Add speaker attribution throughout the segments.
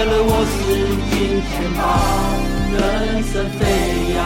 Speaker 1: 我是金钱豹，人生飞扬。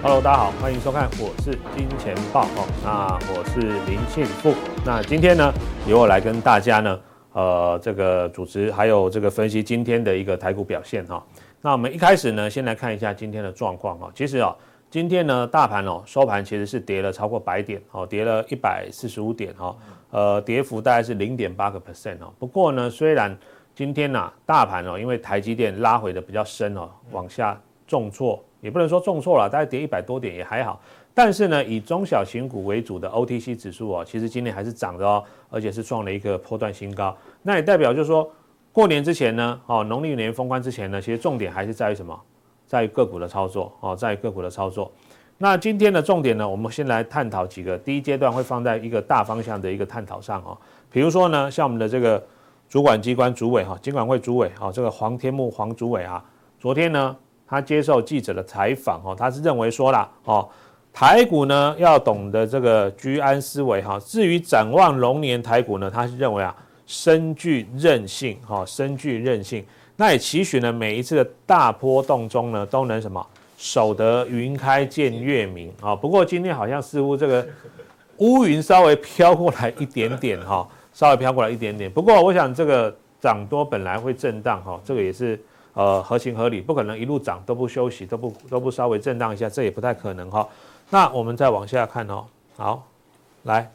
Speaker 2: Hello，大家好，欢迎收看，我是金钱豹哦。那我是林庆富。那今天呢，由我来跟大家呢，呃，这个主持还有这个分析今天的一个台股表现哈。那我们一开始呢，先来看一下今天的状况哈。其实啊，今天呢，大盘哦收盘其实是跌了超过百点哦，跌了一百四十五点哈，呃，跌幅大概是零点八个 percent 哦。不过呢，虽然今天呐，大盘哦，因为台积电拉回的比较深哦，往下重挫。也不能说重挫了，大概跌一百多点也还好。但是呢，以中小型股为主的 OTC 指数哦，其实今天还是涨的哦，而且是创了一个波段新高。那也代表就是说，过年之前呢，哦，农历年封关之前呢，其实重点还是在于什么？在于个股的操作哦，在于个股的操作。那今天的重点呢，我们先来探讨几个。第一阶段会放在一个大方向的一个探讨上哦，比如说呢，像我们的这个主管机关主委哈，金管会主委哈，这个黄天牧黄主委啊，昨天呢。他接受记者的采访，哦，他是认为说啦，哦，台股呢要懂得这个居安思危，哈。至于展望龙年台股呢，他是认为啊，深具韧性，哈，深具韧性。那也期许呢，每一次的大波动中呢，都能什么守得云开见月明，啊。不过今天好像似乎这个乌云稍微飘过来一点点，哈，稍微飘过来一点点。不过我想这个涨多本来会震荡，哈，这个也是。呃，合情合理，不可能一路涨都不休息，都不都不稍微震荡一下，这也不太可能哈。那我们再往下看哦。好，来，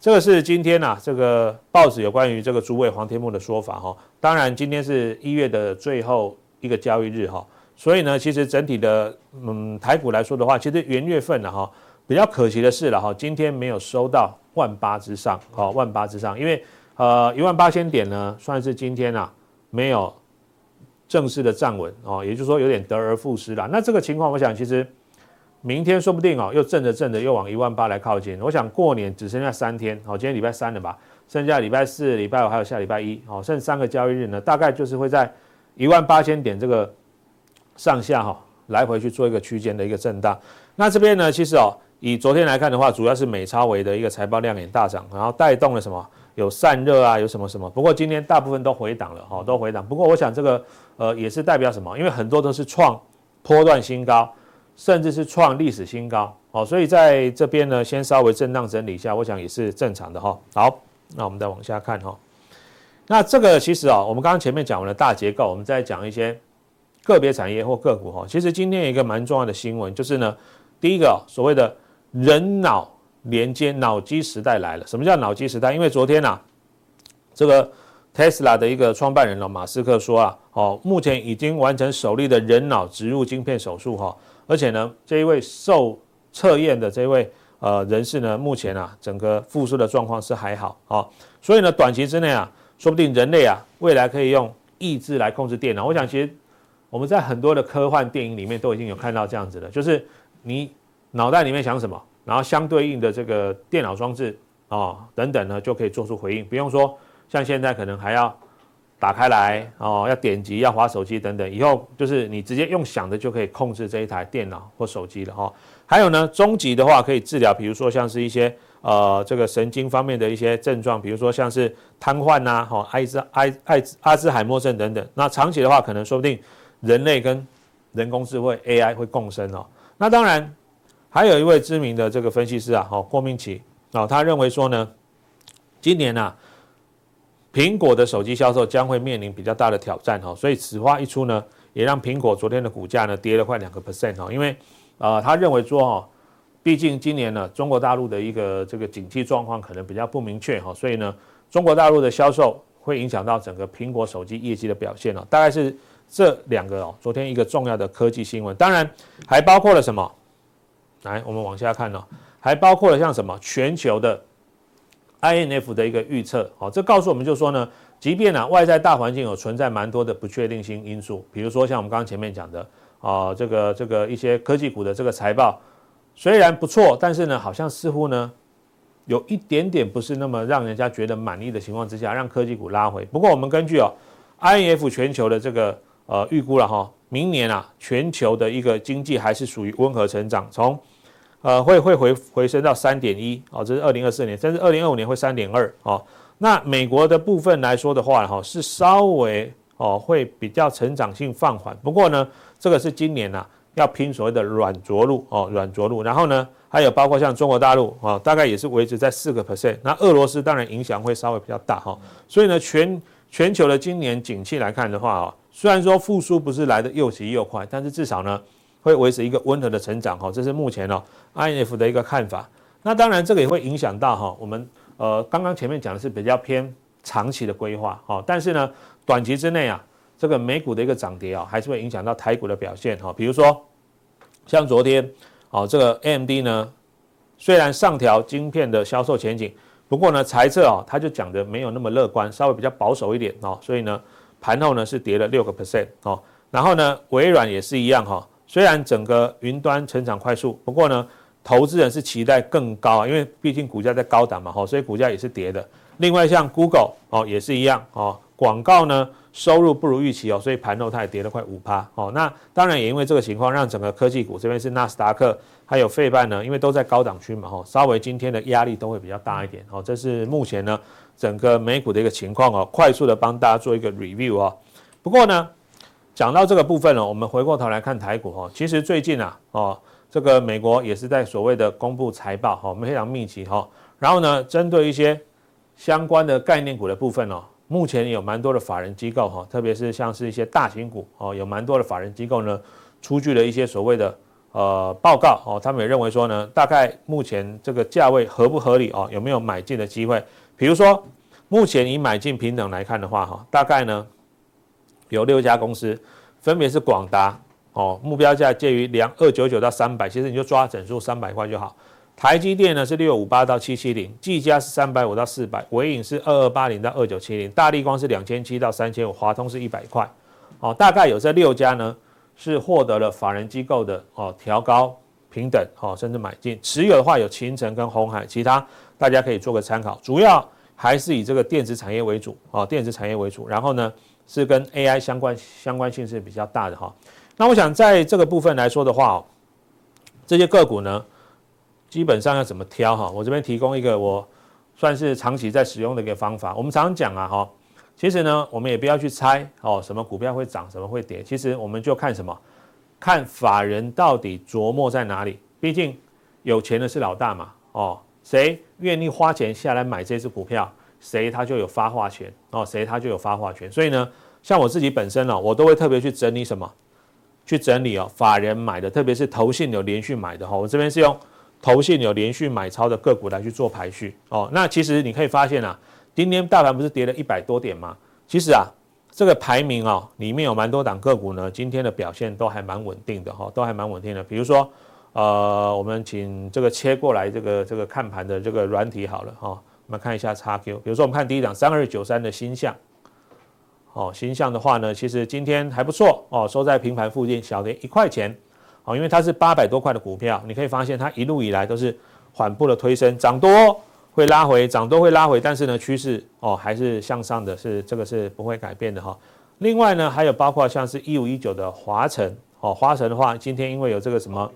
Speaker 2: 这个是今天呐、啊，这个报纸有关于这个主委黄天木的说法哈。当然，今天是一月的最后一个交易日哈，所以呢，其实整体的嗯台股来说的话，其实元月份了哈，比较可惜的是了哈，今天没有收到万八之上，好，万八之上，因为呃一万八千点呢，算是今天啊没有。正式的站稳哦，也就是说有点得而复失了。那这个情况，我想其实明天说不定哦，又震着震着又往一万八来靠近。我想过年只剩下三天哦，今天礼拜三了吧，剩下礼拜四、礼拜五还有下礼拜一哦，剩三个交易日呢，大概就是会在一万八千点这个上下哈来回去做一个区间的一个震荡。那这边呢，其实哦，以昨天来看的话，主要是美超微的一个财报亮眼大涨，然后带动了什么？有散热啊，有什么什么？不过今天大部分都回档了哈，都回档。不过我想这个。呃，也是代表什么？因为很多都是创波段新高，甚至是创历史新高，哦，所以在这边呢，先稍微震荡整理一下，我想也是正常的哈。好，那我们再往下看哈。那这个其实啊，我们刚刚前面讲完了大结构，我们再讲一些个别产业或个股哈。其实今天有一个蛮重要的新闻，就是呢，第一个所谓的人脑连接脑机时代来了。什么叫脑机时代？因为昨天啊，这个。Tesla 的一个创办人了，马斯克说啊，哦，目前已经完成首例的人脑植入晶片手术哈，而且呢，这一位受测验的这位呃人士呢，目前啊，整个复苏的状况是还好啊，所以呢，短期之内啊，说不定人类啊，未来可以用意志来控制电脑。我想，其实我们在很多的科幻电影里面都已经有看到这样子的，就是你脑袋里面想什么，然后相对应的这个电脑装置啊等等呢，就可以做出回应，不用说。像现在可能还要打开来哦，要点击，要滑手机等等，以后就是你直接用想的就可以控制这一台电脑或手机了哈。还有呢，中级的话可以治疗，比如说像是一些呃这个神经方面的一些症状，比如说像是瘫痪呐，哈，艾滋艾艾阿兹海默症等等。那长期的话，可能说不定人类跟人工智慧 AI 会共生哦。那当然还有一位知名的这个分析师啊，哈，郭明奇啊，他认为说呢，今年啊。苹果的手机销售将会面临比较大的挑战哈，所以此话一出呢，也让苹果昨天的股价呢跌了快两个 percent 哈，因为呃他认为说哈，毕竟今年呢中国大陆的一个这个景气状况可能比较不明确哈，所以呢中国大陆的销售会影响到整个苹果手机业绩的表现哦，大概是这两个哦，昨天一个重要的科技新闻，当然还包括了什么？来，我们往下看哦，还包括了像什么全球的。INF 的一个预测，好，这告诉我们就说呢，即便呢外在大环境有存在蛮多的不确定性因素，比如说像我们刚刚前面讲的，啊，这个这个一些科技股的这个财报虽然不错，但是呢，好像似乎呢有一点点不是那么让人家觉得满意的情况之下，让科技股拉回。不过我们根据哦 INF 全球的这个呃预估了哈，明年啊全球的一个经济还是属于温和成长，从呃会会回回升到三点一哦，这是二零二四年，甚至二零二五年会三点二哦。那美国的部分来说的话哈，是稍微哦会比较成长性放缓，不过呢，这个是今年呐、啊、要拼所谓的软着陆哦，软着陆，然后呢。还有包括像中国大陆啊，大概也是维持在四个 percent。那俄罗斯当然影响会稍微比较大哈。所以呢，全全球的今年景气来看的话啊，虽然说复苏不是来的又急又快，但是至少呢会维持一个温和的成长哈。这是目前哦 INF 的一个看法。那当然这个也会影响到哈我们呃刚刚前面讲的是比较偏长期的规划哈。但是呢，短期之内啊，这个美股的一个涨跌啊，还是会影响到台股的表现哈。比如说像昨天。哦，这个 AMD 呢，虽然上调晶片的销售前景，不过呢，财测啊，它就讲的没有那么乐观，稍微比较保守一点哦，所以呢，盘后呢是跌了六个 percent 哦。然后呢，微软也是一样哈，虽然整个云端成长快速，不过呢，投资人是期待更高啊，因为毕竟股价在高档嘛哈，所以股价也是跌的。另外像 Google 哦也是一样哦，广告呢。收入不如预期哦，所以盘后它也跌了快五趴哦。那当然也因为这个情况，让整个科技股这边是纳斯达克还有费半呢，因为都在高档区嘛哈，稍微今天的压力都会比较大一点哦。这是目前呢整个美股的一个情况哦，快速的帮大家做一个 review 哦。不过呢，讲到这个部分呢，我们回过头来看台股哈，其实最近啊哦，这个美国也是在所谓的公布财报哈，我们非常密集哈。然后呢，针对一些相关的概念股的部分哦。目前有蛮多的法人机构哈，特别是像是一些大型股哦，有蛮多的法人机构呢，出具了一些所谓的呃报告哦，他们也认为说呢，大概目前这个价位合不合理哦，有没有买进的机会？比如说，目前以买进平等来看的话哈，大概呢有六家公司，分别是广达哦，目标价介于两二九九到三百，其实你就抓整数三百块就好。台积电呢是六五八到七七零，技嘉是三百五到四百，伟影是二二八零到二九七零，大力光是两千七到三千五，华通是一百块，哦，大概有这六家呢是获得了法人机构的哦调高平等哦，甚至买进，持有的话有勤诚跟鸿海，其他大家可以做个参考，主要还是以这个电子产业为主哦，电子产业为主，然后呢是跟 AI 相关相关性是比较大的哈，那我想在这个部分来说的话，这些个股呢。基本上要怎么挑哈？我这边提供一个我算是长期在使用的一个方法。我们常讲啊哈，其实呢，我们也不要去猜哦，什么股票会涨，什么会跌。其实我们就看什么，看法人到底琢磨在哪里。毕竟有钱的是老大嘛哦，谁愿意花钱下来买这支股票，谁他就有发话权哦，谁他就有发话权。所以呢，像我自己本身呢，我都会特别去整理什么，去整理哦，法人买的，特别是投信有连续买的哈。我这边是用。投信有连续买超的个股来去做排序哦，那其实你可以发现啊，今天大盘不是跌了一百多点吗？其实啊，这个排名啊，里面有蛮多档个股呢，今天的表现都还蛮稳定的哈，都还蛮稳定的。比如说，呃，我们请这个切过来这个这个看盘的这个软体好了哈，我们看一下叉 Q，。比如说我们看第一档三二九三的星象，哦，星象的话呢，其实今天还不错哦，收在平盘附近，小跌一块钱。哦，因为它是八百多块的股票，你可以发现它一路以来都是缓步的推升，涨多会拉回，涨多会拉回，但是呢趋势哦还是向上的，是这个是不会改变的哈。另外呢还有包括像是一五一九的华晨哦，华晨的话今天因为有这个什么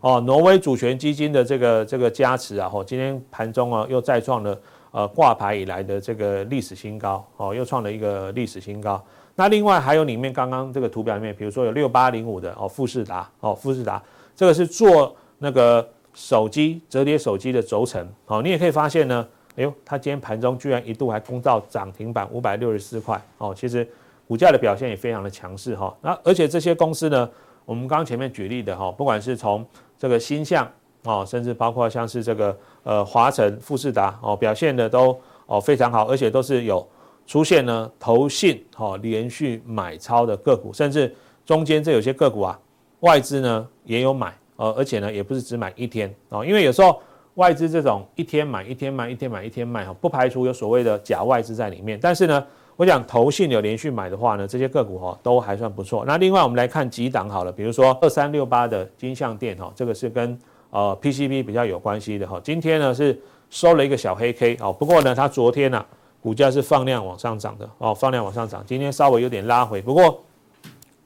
Speaker 2: 哦挪威主权基金的这个这个加持啊，哦今天盘中啊又再创了呃挂牌以来的这个历史新高哦，又创了一个历史新高。那另外还有里面刚刚这个图表里面，比如说有六八零五的哦富士达哦富士达，这个是做那个手机折叠手机的轴承哦，你也可以发现呢，哎呦，它今天盘中居然一度还攻到涨停板五百六十四块哦，其实股价的表现也非常的强势哈。那而且这些公司呢，我们刚刚前面举例的哈，不管是从这个鈊象哦，甚至包括像是这个呃华晨富士达哦，表现的都哦非常好，而且都是有。出现呢，投信哈连续买超的个股，甚至中间这有些个股啊，外资呢也有买，呃，而且呢也不是只买一天哦，因为有时候外资这种一天买一天卖，一天买一天卖哈，不排除有所谓的假外资在里面。但是呢，我讲投信有连续买的话呢，这些个股哈都还算不错。那另外我们来看几档好了，比如说二三六八的金像电哈，这个是跟呃 PCB 比较有关系的哈，今天呢是收了一个小黑 K 哦，不过呢它昨天呢。股价是放量往上涨的哦，放量往上涨，今天稍微有点拉回，不过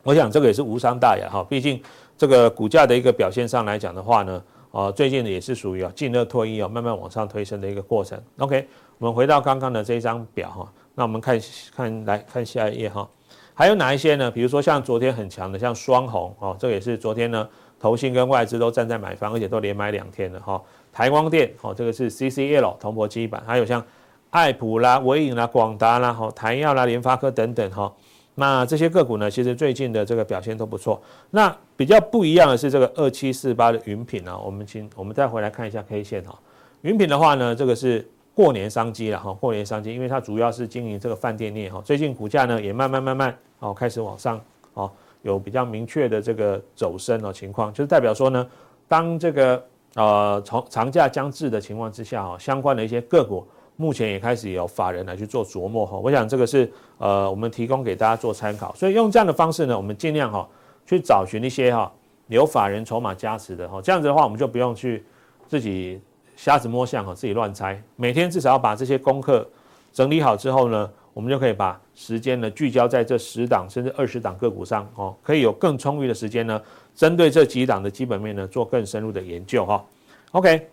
Speaker 2: 我想这个也是无伤大雅哈，毕竟这个股价的一个表现上来讲的话呢，啊，最近呢也是属于啊进热退一啊，慢慢往上推升的一个过程。OK，我们回到刚刚的这一张表哈，那我们看看来看下一页哈，还有哪一些呢？比如说像昨天很强的像双红哦，这个也是昨天呢，投信跟外资都站在买方，而且都连买两天了哈。台光电哦，这个是 CCL 铜箔基板，还有像。爱普啦、纬颖啦、广达啦、哈台耀啦、联发科等等哈，那这些个股呢，其实最近的这个表现都不错。那比较不一样的是这个二七四八的云品啊，我们请我们再回来看一下 K 线哈。云品的话呢，这个是过年商机了哈，过年商机，因为它主要是经营这个饭店业哈，最近股价呢也慢慢慢慢哦开始往上哦，有比较明确的这个走升的情况，就是代表说呢，当这个呃从长假将至的情况之下哈，相关的一些个股。目前也开始有法人来去做琢磨哈，我想这个是呃我们提供给大家做参考，所以用这样的方式呢，我们尽量哈去找寻一些哈有法人筹码加持的哈，这样子的话我们就不用去自己瞎子摸象哈，自己乱猜，每天至少要把这些功课整理好之后呢，我们就可以把时间呢聚焦在这十档甚至二十档个股上哦，可以有更充裕的时间呢，针对这几档的基本面呢做更深入的研究哈。OK，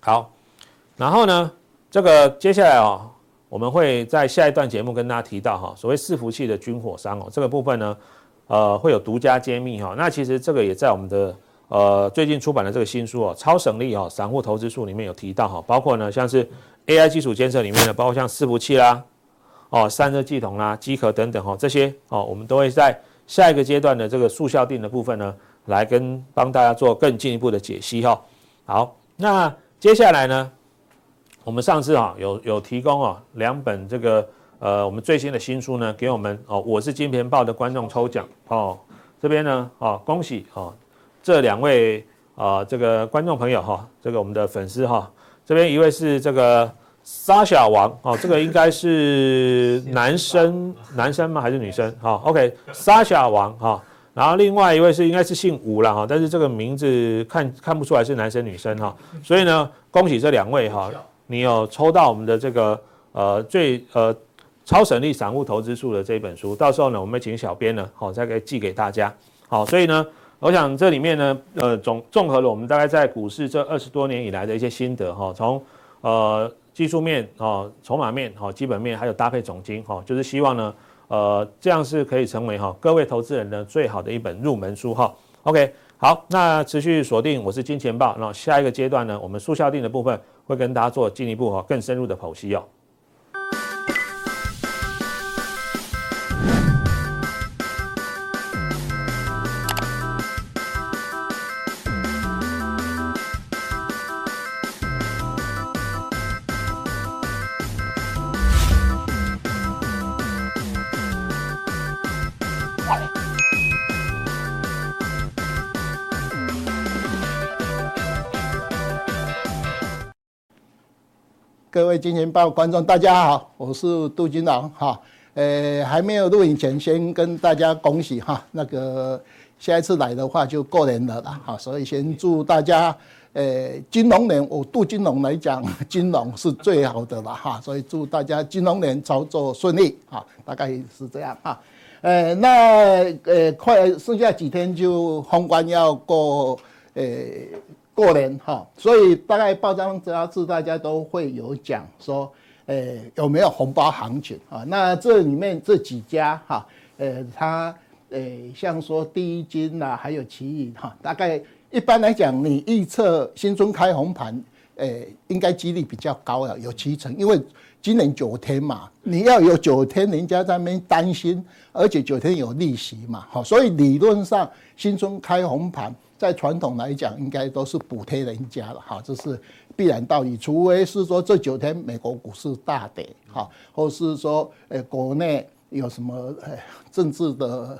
Speaker 2: 好，然后呢？这个接下来哦，我们会在下一段节目跟大家提到哈，所谓伺服器的军火商哦，这个部分呢，呃，会有独家揭秘哈。那其实这个也在我们的呃最近出版的这个新书哦，《超省力哦散户投资术》里面有提到哈，包括呢像是 AI 基础监测里面的，包括像伺服器啦、哦散热系统啦、机壳等等哈，这些哦，我们都会在下一个阶段的这个速效定的部分呢，来跟帮大家做更进一步的解析哈。好，那接下来呢？我们上次啊有有提供啊两本这个呃我们最新的新书呢给我们哦，我是金钱豹的观众抽奖哦，这边呢哦恭喜哦这两位啊这个观众朋友哈，这个我们的粉丝哈，这边一位是这个沙小王哦，这个应该是男生男生吗还是女生？好，OK 沙小王哈，然后另外一位是应该是姓吴了哈，但是这个名字看看不出来是男生女生哈，所以呢恭喜这两位哈。你有抽到我们的这个呃最呃超省力散户投资术的这一本书，到时候呢，我们请小编呢好再给寄给大家。好，所以呢，我想这里面呢呃总综合了我们大概在股市这二十多年以来的一些心得哈，从呃技术面啊、筹码面、哈基本面，还有搭配总经哈，就是希望呢呃这样是可以成为哈各位投资人的最好的一本入门书哈。OK，好，那持续锁定我是金钱豹，那下一个阶段呢，我们速效定的部分。会跟大家做进一步哈更深入的剖析哦。
Speaker 3: 位金钱豹观众，大家好，我是杜金龙哈。呃，还没有录影前，先跟大家恭喜哈。那个下一次来的话就过年了啦，哈，所以先祝大家，呃，金龙年，我杜金龙来讲，金龙是最好的了哈。所以祝大家金龙年操作顺利哈，大概是这样哈。呃，那呃，快剩下几天就封关要过，呃。过年哈，所以大概报章杂志大家都会有讲说，呃，有没有红包行情啊？那这里面这几家哈，呃，它呃，像说第一金呐，还有奇异哈，大概一般来讲，你预测新春开红盘，呃，应该几率比较高了，有七成，因为今年九天嘛，你要有九天，人家在那边担心，而且九天有利息嘛，哈，所以理论上新春开红盘。在传统来讲，应该都是补贴人家了哈，这是必然道理。除非是说这九天美国股市大跌哈，或是说呃国内有什么呃政治的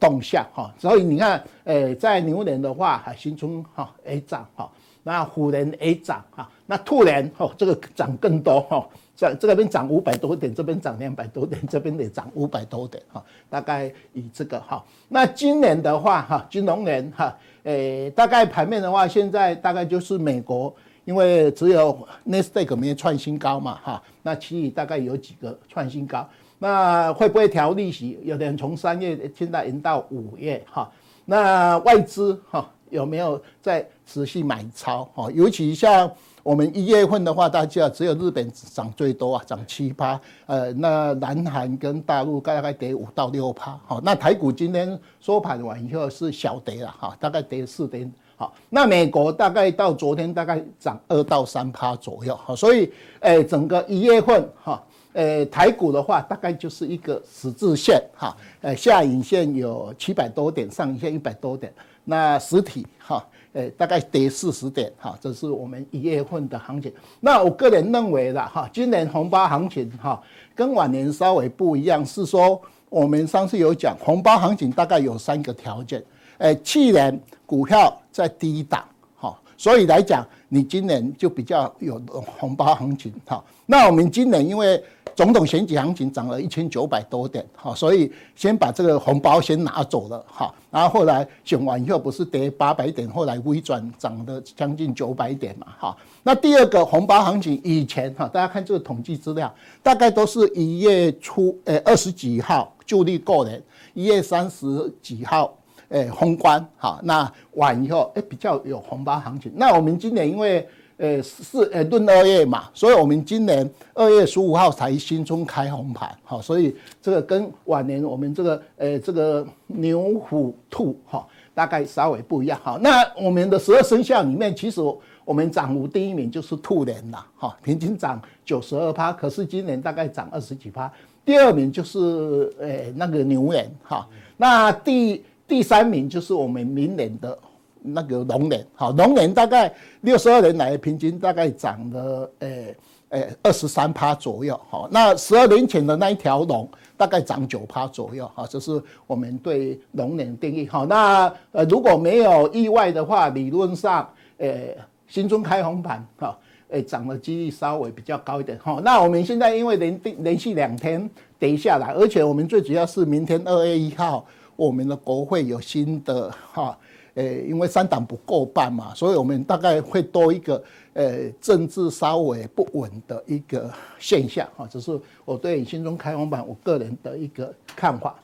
Speaker 3: 动向哈，所以你看呃在牛年的话，哈新春哈 A 涨哈，那虎年 A 涨哈，那兔年哈这个涨更多哈。在这边涨五百多点，这边涨两百多点，这边也涨五百多点哈，大概以这个哈。那今年的话哈，金融年哈，诶，大概盘面的话，现在大概就是美国因为只有 Nasdaq 没创新高嘛，哈，那其余大概有几个创新高，那会不会调利息？有的人从三月现在延到五月，哈，那外资哈有没有在持续买超？哈，尤其像。我们一月份的话，大家只有日本涨最多啊，涨七趴。呃，那南韩跟大陆大概跌五到六趴。好，那台股今天收盘完以后是小跌了哈，大概跌四点。好，那美国大概到昨天大概涨二到三趴左右。好，所以诶，整个一月份哈，诶，台股的话大概就是一个十字线哈，呃，下影线有七百多点，上影线一百多点。那实体哈。诶，大概跌四十点哈，这是我们一月份的行情。那我个人认为的哈，今年红包行情哈，跟往年稍微不一样，是说我们上次有讲红包行情大概有三个条件。诶，去年股票在低档哈，所以来讲你今年就比较有红包行情哈。那我们今年因为总统选举行情涨了一千九百多点，哈，所以先把这个红包先拿走了，哈，然后后来选完以后不是跌八百点，后来微转涨了将近九百点嘛，哈。那第二个红包行情以前哈，大家看这个统计资料，大概都是一月初，诶，二十几号旧历过年，一月三十几号，诶，封关，哈，那完以后，诶，比较有红包行情。那我们今年因为呃，是呃，闰二月嘛，所以我们今年二月十五号才新春开红盘，好，所以这个跟往年我们这个呃这个牛虎兔哈，大概稍微不一样哈。那我们的十二生肖里面，其实我们涨幅第一名就是兔年了哈，平均涨九十二趴，可是今年大概涨二十几趴。第二名就是呃那个牛年哈，那第第三名就是我们明年的。那个龙年，好，龙年大概六十二年来平均大概涨了，诶诶二十三趴左右，好，那十二年前的那一条龙大概涨九趴左右，好，这是我们对龙年定义，好，那呃如果没有意外的话，理论上，诶新春开红盘，哈，诶涨的几率稍微比较高一点，哈，那我们现在因为连连续两天跌下来，而且我们最主要是明天二月一号，我们的国会有新的，哈。诶，因为三党不过半嘛，所以我们大概会多一个呃政治稍微不稳的一个现象啊，这是我对新中开放版我个人的一个看法。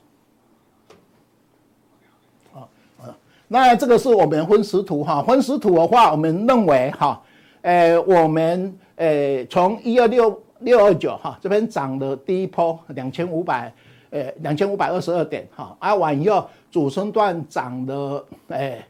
Speaker 3: 啊啊，那这个是我们分时图哈，分时图的话，我们认为哈，呃，我们呃从一二六六二九哈这边涨的第一波两千五百。呃，两千五百二十二点，哈，啊，完以后主升段涨了，哎，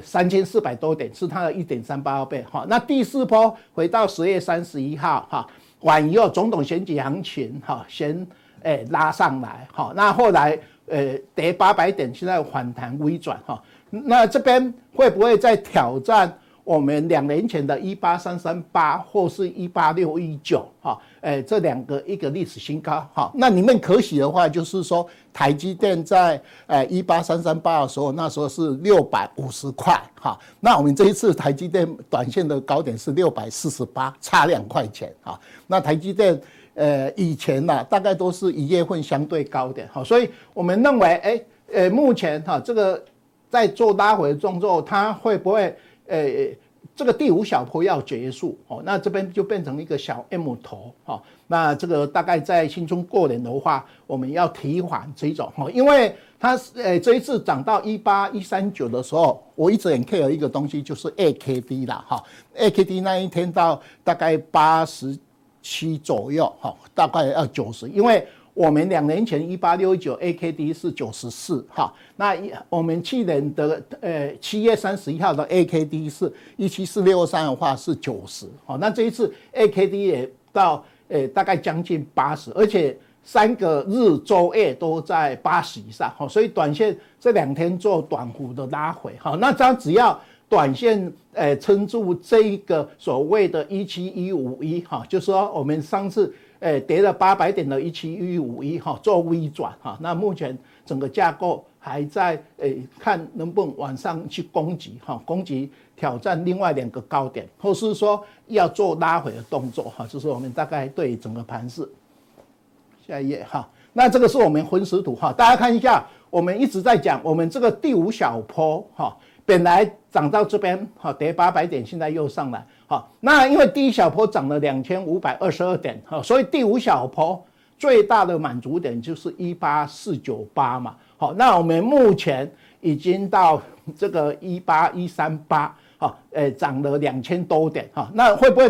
Speaker 3: 三千四百多点，是它的一点三八倍，哈。那第四波回到十月三十一号，哈，完以后总统选举行情，哈，先哎拉上来，哈，那后来呃跌八百点，现在反弹微转，哈，那这边会不会再挑战？我们两年前的一八三三八或是一八六一九，哈，诶，这两个一个历史新高，哈，那里面可喜的话就是说，台积电在诶一八三三八的时候，那时候是六百五十块，哈，那我们这一次台积电短线的高点是六百四十八，差两块钱，哈，那台积电呃以前呢，大概都是一月份相对高点，哈，所以我们认为，诶，呃，目前哈这个在做拉回的动作，它会不会？诶，这个第五小坡要结束哦，那这边就变成一个小 M 头哈。那这个大概在新春过年的话，我们要提缓这种哈，因为它诶这一次涨到一八一三九的时候，我一直很 care 一个东西，就是 AKD 啦哈。AKD 那一天到大概八十七左右哈，大概要九十，因为。我们两年前一八六九 AKD 是九十四哈，那我们去年的呃七月三十一号的 AKD 是一七四六三的话是九十，好，那这一次 AKD 也到呃大概将近八十，而且三个日周月都在八十以上，好，所以短线这两天做短幅的拉回，好，那这样只要短线呃撑住这一个所谓的一七一五一哈，就是说我们上次。诶，跌了八百点的一七一五一哈，做微转哈，那目前整个架构还在诶，看能不能往上去攻击哈，攻击挑战另外两个高点，或是说要做拉回的动作哈，这是我们大概对整个盘势。下一页哈，那这个是我们分时图哈，大家看一下，我们一直在讲我们这个第五小坡哈，本来涨到这边哈，跌八百点，现在又上来。好，那因为第一小波涨了两千五百二十二点，哈，所以第五小波最大的满足点就是一八四九八嘛。好，那我们目前已经到这个一八一三八，哈，诶，涨了两千多点，哈，那会不会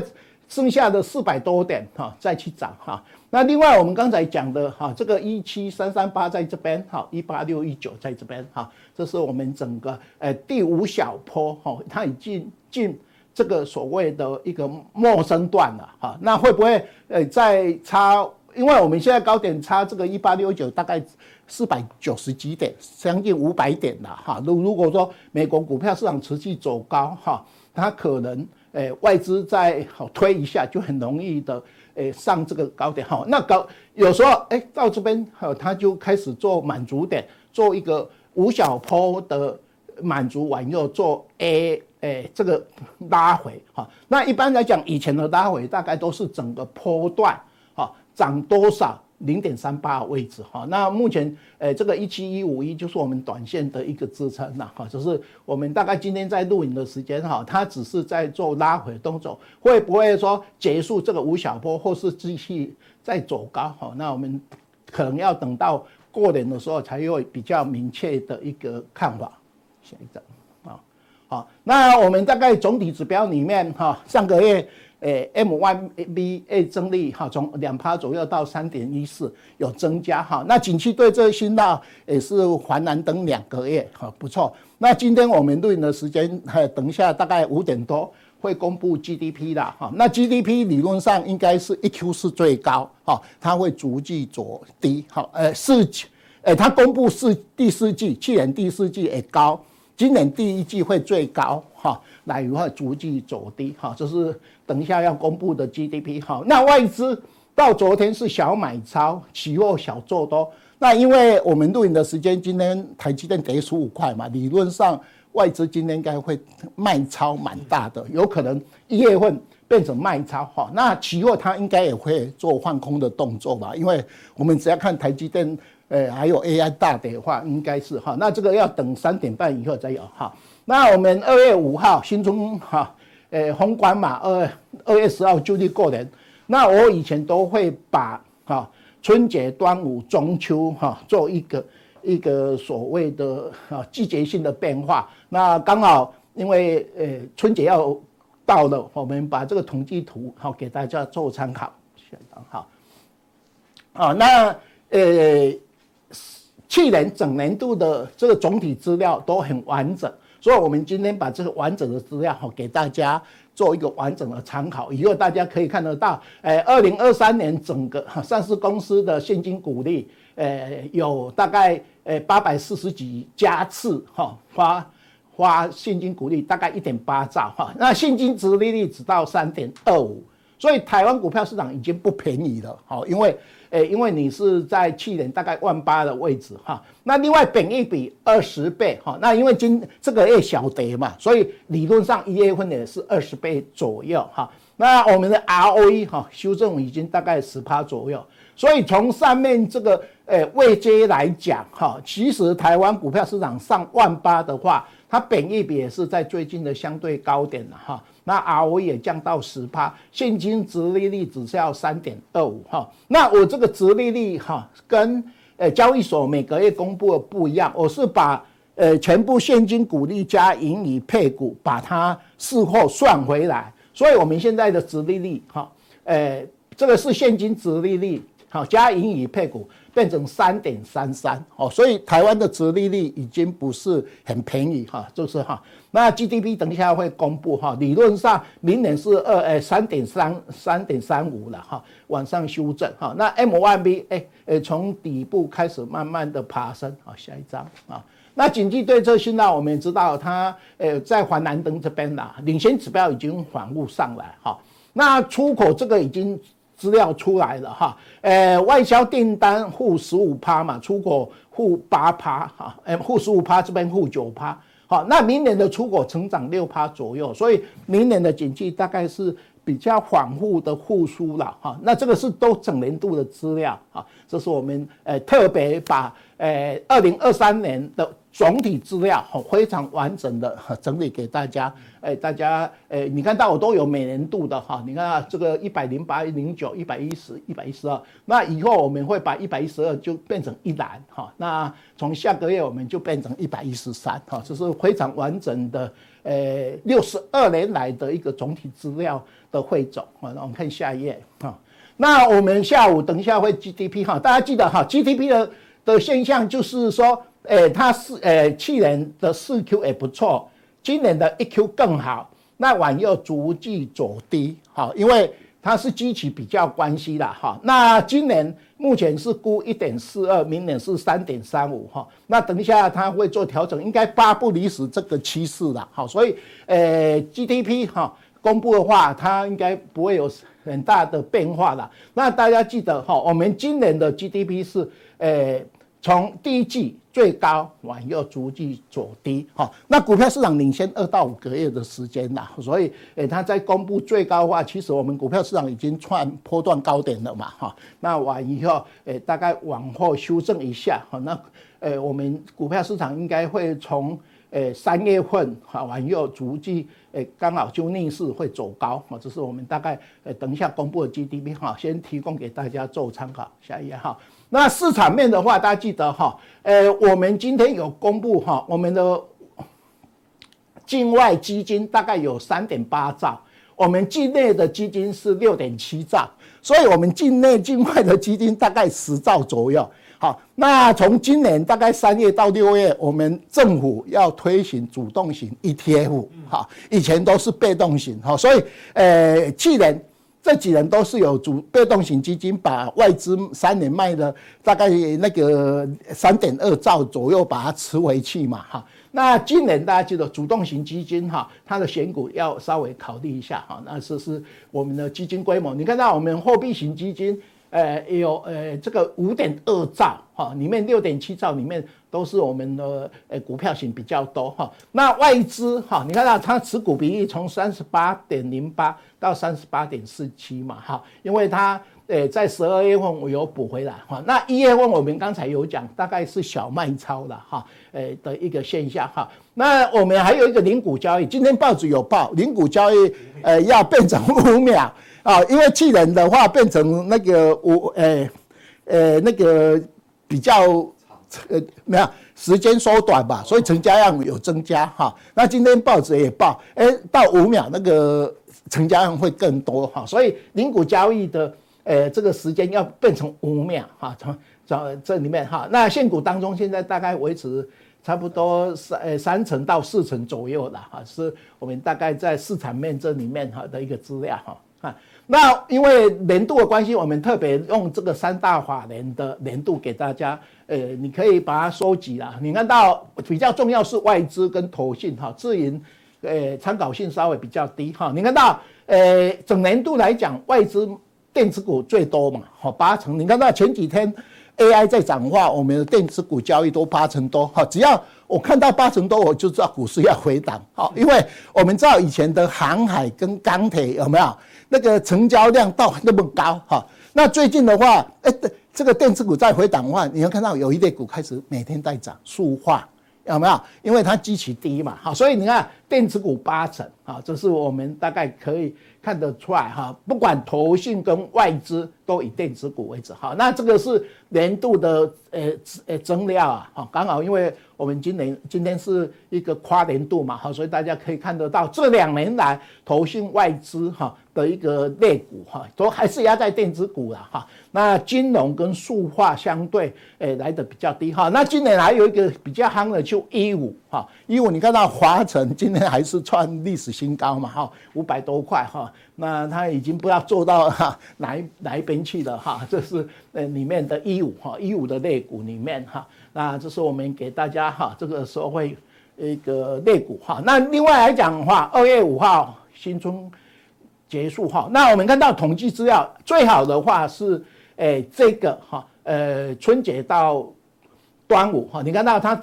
Speaker 3: 剩下的四百多点，哈，再去涨，哈？那另外我们刚才讲的，哈，这个一七三三八在这边，哈，一八六一九在这边，哈，这是我们整个诶第五小波，哈，它已经进。这个所谓的一个陌生段了哈，那会不会呃再差？因为我们现在高点差这个一八六九大概四百九十几点，将近五百点了哈。如如果说美国股票市场持续走高哈，它可能呃外资再好推一下，就很容易的呃上这个高点哈。那高有时候哎到这边哈，它就开始做满足点，做一个五小波的满足完又做 A。哎，这个拉回哈，那一般来讲，以前的拉回大概都是整个波段哈，涨多少零点三八的位置哈。那目前，哎，这个一七一五一就是我们短线的一个支撑了哈，就是我们大概今天在录影的时间哈，它只是在做拉回动作，会不会说结束这个五小波，或是继续再走高哈？那我们可能要等到过年的时候才有比较明确的一个看法。下一张。好，那我们大概总体指标里面哈，上个月诶 M one B A 增利哈，从两趴左右到三点一四有增加哈。那景气对这个信号也是还蓝灯两个月哈，不错。那今天我们录影的时间还等一下大概五点多会公布 GDP 的哈。那 GDP 理论上应该是一 Q 是最高哈，它会逐季走低哈，呃四，呃它公布是第四季，去年第四季也高。今年第一季会最高哈，来以后逐季走低哈，这是等一下要公布的 GDP 哈。那外资到昨天是小买超，期货小做多。那因为我们录影的时间，今天台积电跌十五块嘛，理论上外资今天应该会卖超蛮大的，有可能一月份变成卖超哈。那期货它应该也会做换空的动作吧，因为我们只要看台积电。呃，还有 AI 大的话，应该是哈，那这个要等三点半以后再有哈。那我们二月五号新春哈，呃，封关嘛，二二月十号就地过年。那我以前都会把哈春节、端午、中秋哈做一个一个所谓的哈季节性的变化。那刚好因为呃春节要到了，我们把这个统计图好给大家做参考。选好，好那呃。去年整年度的这个总体资料都很完整，所以我们今天把这个完整的资料哈给大家做一个完整的参考，以后大家可以看得到，诶，二零二三年整个上市公司的现金股利，诶，有大概诶八百四十几家次哈发发现金股利，大概一点八兆哈，那现金殖利率只到三点二五，所以台湾股票市场已经不便宜了，好，因为。诶，因为你是在去年大概万八的位置哈，那另外本益比二十倍哈，那因为今这个月小跌嘛，所以理论上一月份也是二十倍左右哈。那我们的 ROE 哈修正已经大概十趴左右，所以从上面这个诶位阶来讲哈，其实台湾股票市场上万八的话，它本益比也是在最近的相对高点了哈。那 ROE 也降到十趴，现金殖利率只需要三点二五哈。那我这个殖利率哈，跟呃交易所每个月公布的不一样，我是把呃全部现金股利加盈余配股，把它事后算回来。所以我们现在的殖利率哈，呃这个是现金殖利率好加盈余配股。变成三点三三哦，所以台湾的殖利率已经不是很便宜哈，就是哈。那 GDP 等一下会公布哈，理论上明年是二诶三点三三点三五了哈，往上修正哈。那 M one B 诶诶从底部开始慢慢的爬升啊，下一张啊。那经济对策信号我们也知道它诶在环南灯这边啦，领先指标已经缓步上来哈。那出口这个已经。资料出来了哈，呃，外销订单负十五趴嘛，出口负八趴哈，呃，负十五趴这边负九趴，好，那明年的出口成长六趴左右，所以明年的经济大概是比较缓复的复苏了哈。那这个是都整年度的资料哈，这是我们呃特别把呃二零二三年的总体资料非常完整的整理给大家，哎，大家哎，你看到我都有每年度的哈，你看啊，这个一百零八、零九、一百一十、一百一十二，那以后我们会把一百一十二就变成一栏哈，那从下个月我们就变成一百一十三哈，这是非常完整的，呃，六十二年来的一个总体资料的汇总啊，那我们看下一页哈，那我们下午等一下会 GDP 哈，大家记得哈，GDP 的的现象就是说。诶、它是诶、去年的四 Q 也不错，今年的一 Q 更好，那往右逐季走低，好，因为它是基期比较关系的哈。那今年目前是估一点四二，明年是三点三五哈。那等一下它会做调整，应该发不离十这个趋势了，好，所以诶、GDP 哈公布的话，它应该不会有很大的变化了。那大家记得哈，我们今年的 GDP 是诶。从第一季最高往右逐季走低，哈，那股票市场领先二到五个月的时间啦，所以，诶，它在公布最高的话，其实我们股票市场已经创波段高点了嘛，哈，那完以后，诶，大概往后修正一下，哈，那，诶，我们股票市场应该会从，诶，三月份，哈，往右逐季，诶，刚好就逆势会走高，哈，这是我们大概，诶，等一下公布的 GDP，哈，先提供给大家做参考，下一页，哈。那市场面的话，大家记得哈，呃，我们今天有公布哈，我们的境外基金大概有三点八兆，我们境内的基金是六点七兆，所以我们境内境外的基金大概十兆左右。好，那从今年大概三月到六月，我们政府要推行主动型 ETF，哈，以前都是被动型，哈，所以呃，去年。这几人都是有主被动型基金，把外资三年卖的大概那个三点二兆左右，把它吃回去嘛，哈。那今年大家记得主动型基金哈，它的选股要稍微考虑一下哈。那这是我们的基金规模，你看到我们货币型基金。呃，有呃，这个五点二兆哈，里面六点七兆里面都是我们的呃股票型比较多哈。那外资哈，你看到它持股比例从三十八点零八到三十八点四七嘛哈，因为它对在十二月份我有补回来哈。那一月份我们刚才有讲，大概是小卖超了哈，呃的一个现象哈。那我们还有一个零股交易，今天报纸有报零股交易呃要变成五秒。啊，因为去年的话变成那个五，呃，呃，那个比较，呃，没有时间缩短吧，所以成交量有增加哈。那今天报纸也报，哎，到五秒那个成交量会更多哈，所以零股交易的，呃，这个时间要变成五秒哈，从从这里面哈，那现股当中现在大概维持差不多三呃三成到四成左右的哈，是我们大概在市场面这里面哈的一个资料哈。那因为年度的关系，我们特别用这个三大法人的年度给大家，呃，你可以把它收集了。你看到比较重要是外资跟投信哈，自营，呃，参考性稍微比较低哈。你看到，呃，整年度来讲，外资电子股最多嘛，好八成。你看到前几天 AI 在涨话，我们的电子股交易都八成多哈。只要我看到八成多，我就知道股市要回档。好，因为我们知道以前的航海跟钢铁有没有？那个成交量到那么高哈，那最近的话，哎，这个电子股在回档的话，你要看到有一类股开始每天在涨，塑化有没有？因为它基期低嘛，好，所以你看电子股八成啊，这是我们大概可以看得出来哈，不管投信跟外资都以电子股为主好，那这个是年度的呃呃增量啊，哈，刚好因为我们今年今天是一个跨年度嘛，哈，所以大家可以看得到这两年来投信外资哈。的一个类股哈，都还是压在电子股了哈。那金融跟塑化相对诶来的比较低哈。那今年还有一个比较夯的就一五哈，一五你看到华城今天还是创历史新高嘛哈，五百多块哈。那它已经不知道做到哈哪一哪一边去了哈。这是呃里面的一五哈，一五的类股里面哈。那这是我们给大家哈这个社会一个类股哈。那另外来讲的话，二月五号新春。结束哈，那我们看到统计资料，最好的话是，诶、欸、这个哈，呃春节到端午哈，你看到它，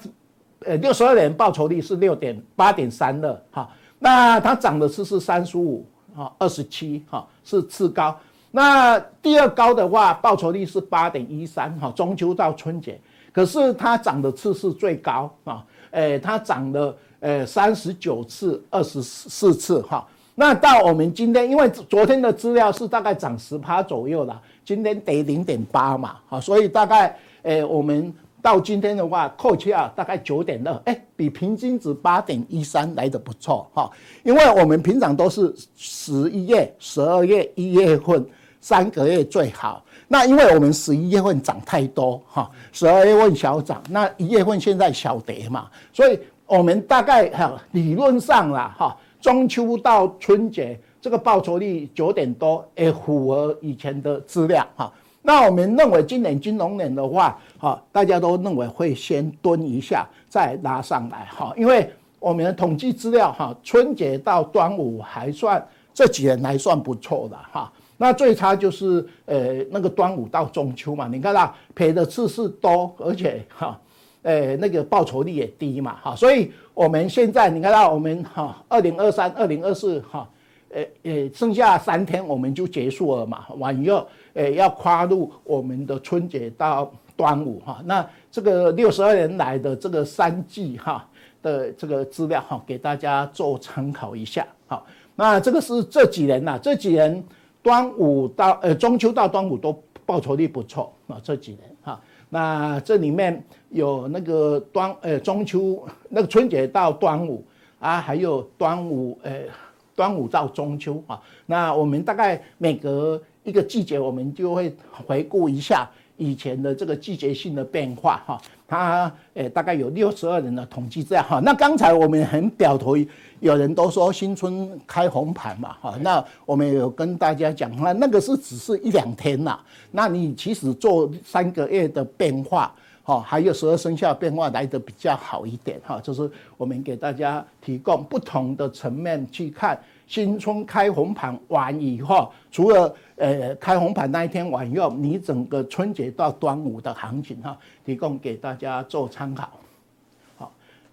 Speaker 3: 呃六十二年报酬率是六点八点三二哈，那它涨的是是三十五哈二十七哈是次高，那第二高的话，报酬率是八点一三哈，中秋到春节，可是它涨的次数最高啊，诶，它涨了呃三十九次，二十四次哈。那到我们今天，因为昨天的资料是大概涨十趴左右了，今天跌零点八嘛，好，所以大概诶我们到今天的话，扣掉大概九点二，哎，比平均值八点一三来得不错哈，因为我们平常都是十一月、十二月、一月份三个月最好，那因为我们十一月份涨太多哈，十二月份小涨，那一月份现在小跌嘛，所以我们大概哈理论上啦哈。中秋到春节，这个报酬率九点多，也符合以前的资料哈。那我们认为今年金融年的话，哈，大家都认为会先蹲一下，再拉上来哈。因为我们的统计资料哈，春节到端午还算这几年还算不错的哈。那最差就是呃那个端午到中秋嘛，你看到赔的次数多，而且哈。呃，那个报酬率也低嘛，哈，所以我们现在你看到我们哈，二零二三、二零二四哈，呃呃，剩下三天我们就结束了嘛，完以后，呃，要跨入我们的春节到端午哈，那这个六十二年来的这个三季哈的这个资料哈，给大家做参考一下，好，那这个是这几年呐，这几年端午到呃中秋到端午都报酬率不错啊，这几年哈。那这里面有那个端呃中秋那个春节到端午啊，还有端午呃端午到中秋啊。那我们大概每隔一个季节，我们就会回顾一下以前的这个季节性的变化哈。它呃大概有六十二人的统计这样哈。那刚才我们很表头。有人都说新春开红盘嘛，哈，那我们有跟大家讲，那那个是只是一两天呐，那你其实做三个月的变化，哈，还有十二生肖变化来的比较好一点，哈，就是我们给大家提供不同的层面去看新春开红盘完以后，除了呃开红盘那一天晚上，你整个春节到端午的行情，哈，提供给大家做参考。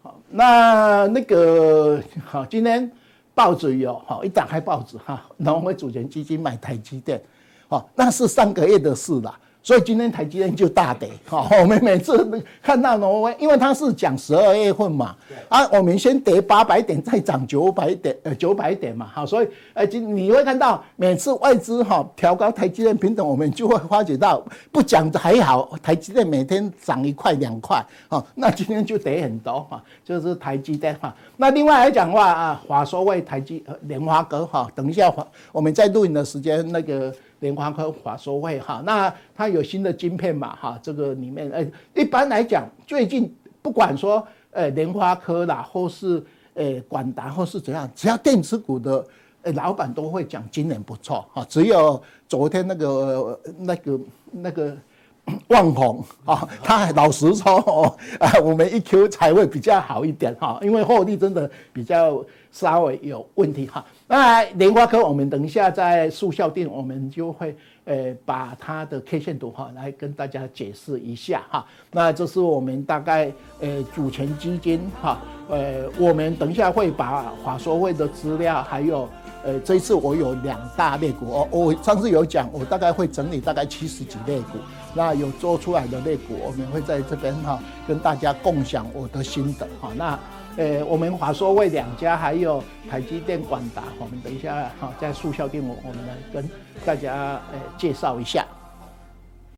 Speaker 3: 好，那那个好，今天报纸有好一打开报纸哈，农会主权基金买台积电，好，那是上个月的事了。所以今天台积电就大跌，好，我们每次看到挪威，因为它是讲十二月份嘛，啊，我们先跌八百点，再涨九百点，呃，九百点嘛，好，所以呃，今你会看到每次外资哈调高台积电平等，我们就会发觉到不讲的还好，台积电每天涨一块两块，好，那今天就跌很多哈，就是台积电哈。那另外来讲的话啊，华硕为台积联发科哈，等一下我们在录影的时间那个。联发科、华硕会哈，那它有新的晶片嘛哈？这个里面，呃，一般来讲，最近不管说，呃，联发科啦，或是呃，广达，或是怎样，只要电子股的，呃，老板都会讲今年不错哈。只有昨天那个那个那个旺宏啊，他老实说哦，啊，我们一 Q 才会比较好一点哈，因为获利真的比较稍微有问题哈。那联发科，我们等一下在速效定，我们就会呃把它的 K 线图哈来跟大家解释一下哈。那这是我们大概呃主权基金哈，呃我们等一下会把华硕会的资料，还有呃这一次我有两大类股哦，我上次有讲，我大概会整理大概七十几类股，那有做出来的类股，我们会在这边哈跟大家共享我的心得哈。那。呃，我们华硕为两家，还有台积电、广达，我们等一下哈，在速效电我我们来跟大家呃介绍一下。